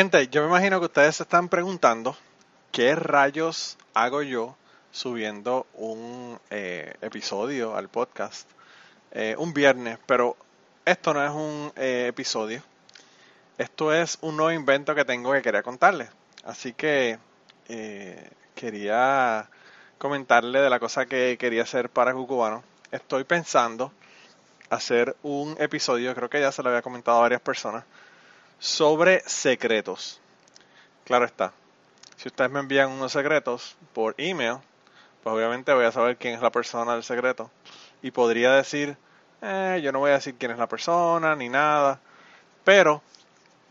Gente, yo me imagino que ustedes se están preguntando qué rayos hago yo subiendo un eh, episodio al podcast eh, un viernes, pero esto no es un eh, episodio. Esto es un nuevo invento que tengo que quería contarles. Así que quería comentarle de la cosa que quería hacer para Cucubano. Estoy pensando hacer un episodio, creo que ya se lo había comentado a varias personas, sobre secretos. Claro está. Si ustedes me envían unos secretos por email, pues obviamente voy a saber quién es la persona del secreto. Y podría decir, eh, yo no voy a decir quién es la persona ni nada. Pero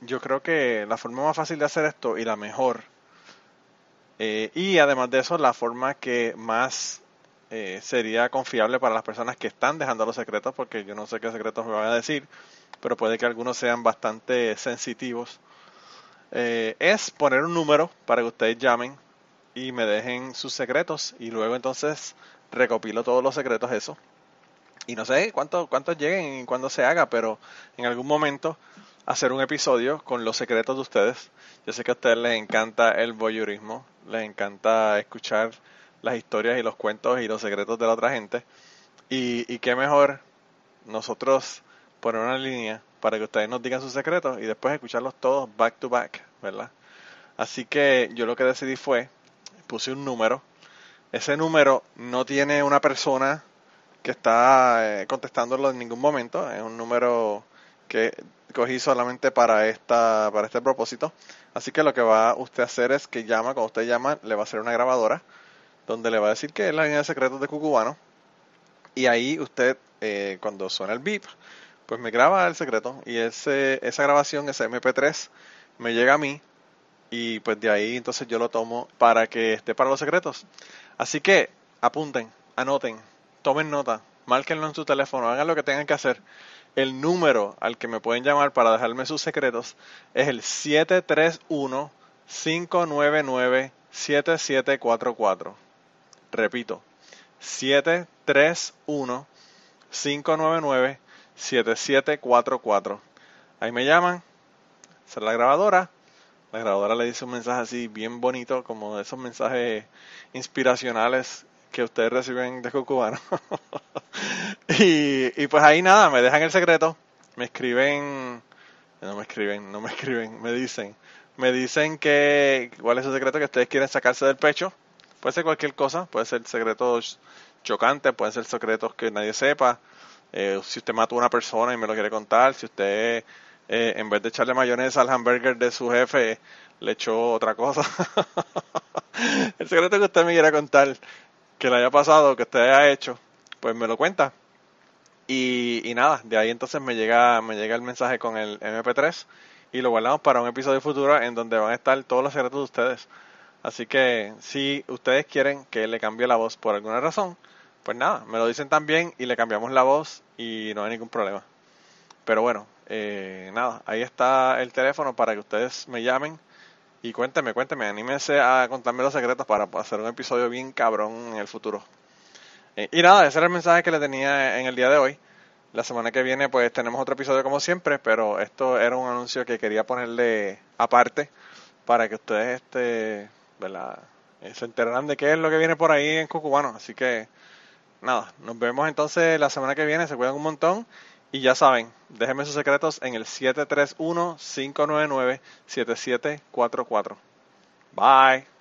yo creo que la forma más fácil de hacer esto y la mejor, eh, y además de eso, la forma que más eh, sería confiable para las personas que están dejando los secretos, porque yo no sé qué secretos me van a decir, pero puede que algunos sean bastante sensitivos, eh, es poner un número para que ustedes llamen y me dejen sus secretos y luego entonces recopilo todos los secretos eso. Y no sé cuántos cuántos lleguen y cuándo se haga, pero en algún momento hacer un episodio con los secretos de ustedes. Yo sé que a ustedes les encanta el voyeurismo, les encanta escuchar las historias y los cuentos y los secretos de la otra gente. Y, y qué mejor nosotros poner una línea para que ustedes nos digan sus secretos y después escucharlos todos back to back, ¿verdad? Así que yo lo que decidí fue, puse un número. Ese número no tiene una persona que está eh, contestándolo en ningún momento, es un número que cogí solamente para esta para este propósito. Así que lo que va usted a hacer es que llama, cuando usted llama, le va a hacer una grabadora donde le va a decir que es la línea de secretos de Cucubano. Y ahí usted, eh, cuando suena el beep, pues me graba el secreto y ese, esa grabación, ese MP3, me llega a mí y pues de ahí entonces yo lo tomo para que esté para los secretos. Así que apunten, anoten, tomen nota, márquenlo en su teléfono, hagan lo que tengan que hacer. El número al que me pueden llamar para dejarme sus secretos es el 731 599 7744. Repito, 731 599 7744. Ahí me llaman, es la grabadora. La grabadora le dice un mensaje así bien bonito, como de esos mensajes inspiracionales que ustedes reciben de Cucubano. y, y pues ahí nada, me dejan el secreto, me escriben, no me escriben, no me escriben, me dicen, me dicen que cuál es su secreto que ustedes quieren sacarse del pecho. Puede ser cualquier cosa, puede ser secretos chocantes, pueden ser secretos que nadie sepa, eh, si usted mató a una persona y me lo quiere contar, si usted eh, en vez de echarle mayonesa al hamburger de su jefe, le echó otra cosa. el secreto que usted me quiera contar, que le haya pasado, que usted haya hecho, pues me lo cuenta. Y, y nada, de ahí entonces me llega, me llega el mensaje con el MP3 y lo guardamos para un episodio futuro en donde van a estar todos los secretos de ustedes. Así que si ustedes quieren que le cambie la voz por alguna razón, pues nada, me lo dicen también y le cambiamos la voz y no hay ningún problema. Pero bueno, eh, nada, ahí está el teléfono para que ustedes me llamen y cuéntenme, cuéntenme, anímense a contarme los secretos para hacer un episodio bien cabrón en el futuro. Eh, y nada, ese era el mensaje que le tenía en el día de hoy. La semana que viene pues tenemos otro episodio como siempre, pero esto era un anuncio que quería ponerle aparte para que ustedes este, ¿verdad? Eh, se enterarán de qué es lo que viene por ahí en Cucubano. Así que nada, nos vemos entonces la semana que viene, se cuidan un montón y ya saben, déjenme sus secretos en el 731-599-7744. Bye.